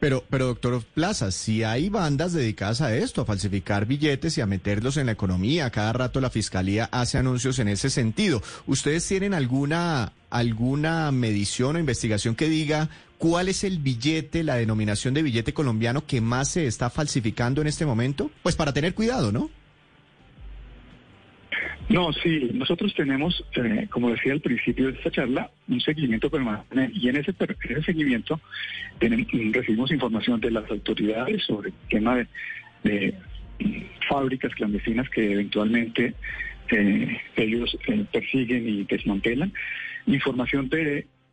Pero, pero doctor Plaza, si hay bandas dedicadas a esto, a falsificar billetes y a meterlos en la economía, cada rato la fiscalía hace anuncios en ese sentido. ¿Ustedes tienen alguna alguna medición o investigación que diga cuál es el billete, la denominación de billete colombiano que más se está falsificando en este momento? Pues para tener cuidado, ¿no? No, sí, nosotros tenemos, eh, como decía al principio de esta charla, un seguimiento permanente y en ese, ese seguimiento recibimos información de las autoridades sobre el tema de, de fábricas clandestinas que eventualmente eh, ellos eh, persiguen y desmantelan, información de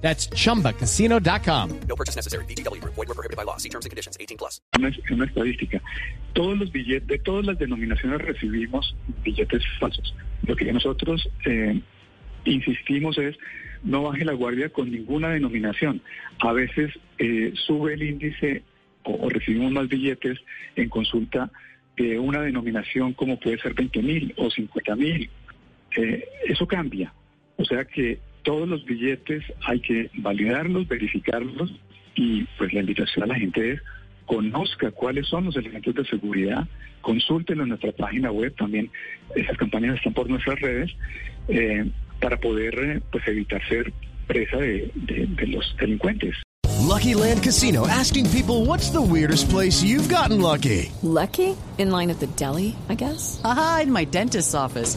That's chumbacasino.com. No purchase necessary. BGW. Void were prohibited by law. See terms and conditions. 18 plus. Una, una estadística. Todos los billetes, de todas las denominaciones recibimos billetes falsos. Lo que nosotros eh, insistimos es no baje la guardia con ninguna denominación. A veces eh, sube el índice o, o, recibimos más billetes en consulta de una denominación como puede ser 20 mil o 50 mil. Eh, eso cambia. O sea que todos los billetes hay que validarlos, verificarlos y pues la invitación a la gente es conozca cuáles son los elementos de seguridad, consúltenlo en nuestra página web, también esas campañas están por nuestras redes, eh, para poder pues evitar ser presa de, de, de los delincuentes. Lucky Land Casino asking people what's the weirdest place you've gotten lucky? Lucky? In line at the deli, I guess? Aha, in my dentist's office.